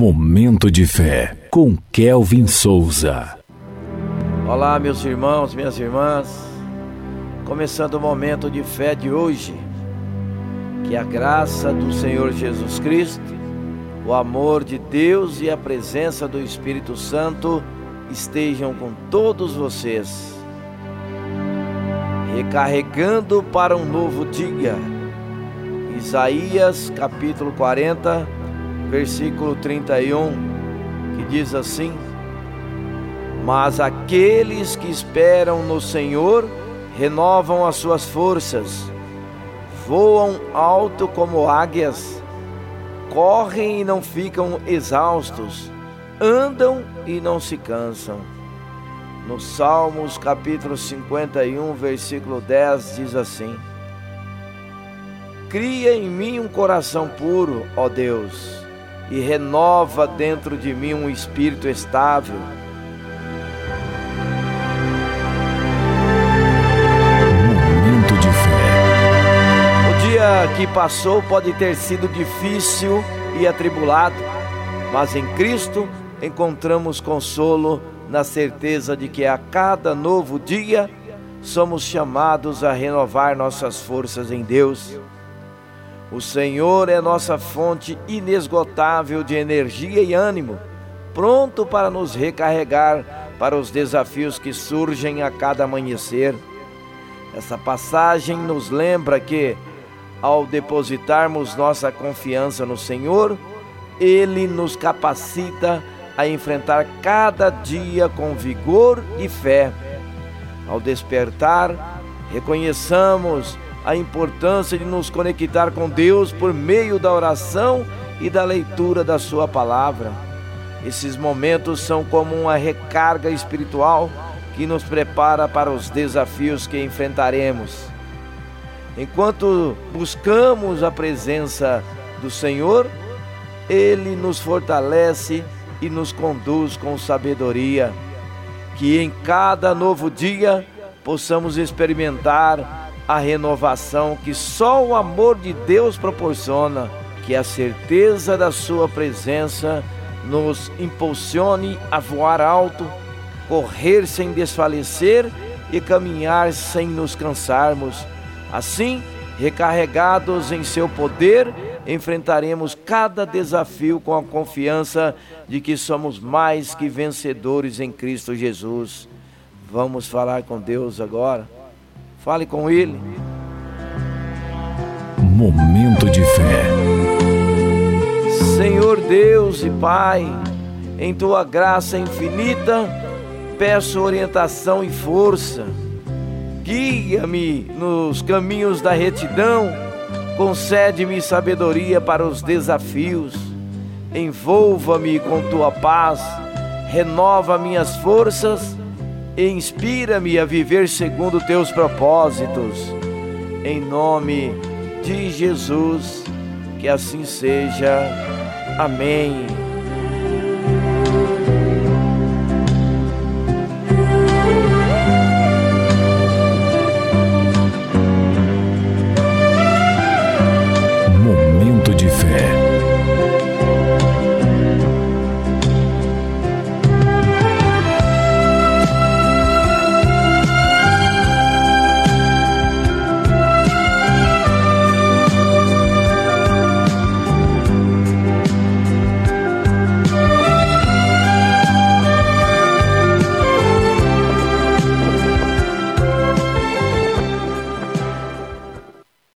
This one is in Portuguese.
Momento de fé com Kelvin Souza. Olá, meus irmãos, minhas irmãs. Começando o momento de fé de hoje. Que a graça do Senhor Jesus Cristo, o amor de Deus e a presença do Espírito Santo estejam com todos vocês. Recarregando para um novo dia. Isaías capítulo 40, versículo 31, que diz assim: Mas aqueles que esperam no Senhor renovam as suas forças, voam alto como águias, correm e não ficam exaustos, andam e não se cansam. No Salmos capítulo 51, versículo 10 diz assim: Cria em mim um coração puro, ó Deus, e renova dentro de mim um espírito estável. Momento de fé. O dia que passou pode ter sido difícil e atribulado, mas em Cristo encontramos consolo na certeza de que a cada novo dia somos chamados a renovar nossas forças em Deus. O Senhor é nossa fonte inesgotável de energia e ânimo, pronto para nos recarregar para os desafios que surgem a cada amanhecer. Essa passagem nos lembra que, ao depositarmos nossa confiança no Senhor, Ele nos capacita a enfrentar cada dia com vigor e fé. Ao despertar, reconheçamos a importância de nos conectar com Deus por meio da oração e da leitura da Sua palavra. Esses momentos são como uma recarga espiritual que nos prepara para os desafios que enfrentaremos. Enquanto buscamos a presença do Senhor, Ele nos fortalece e nos conduz com sabedoria. Que em cada novo dia possamos experimentar a renovação que só o amor de Deus proporciona, que a certeza da Sua presença nos impulsione a voar alto, correr sem desfalecer e caminhar sem nos cansarmos. Assim, recarregados em Seu poder, enfrentaremos cada desafio com a confiança de que somos mais que vencedores em Cristo Jesus. Vamos falar com Deus agora. Fale com Ele. Momento de fé. Senhor Deus e Pai, em tua graça infinita, peço orientação e força. Guia-me nos caminhos da retidão, concede-me sabedoria para os desafios. Envolva-me com tua paz, renova minhas forças inspira-me a viver segundo teus propósitos. Em nome de Jesus, que assim seja. Amém.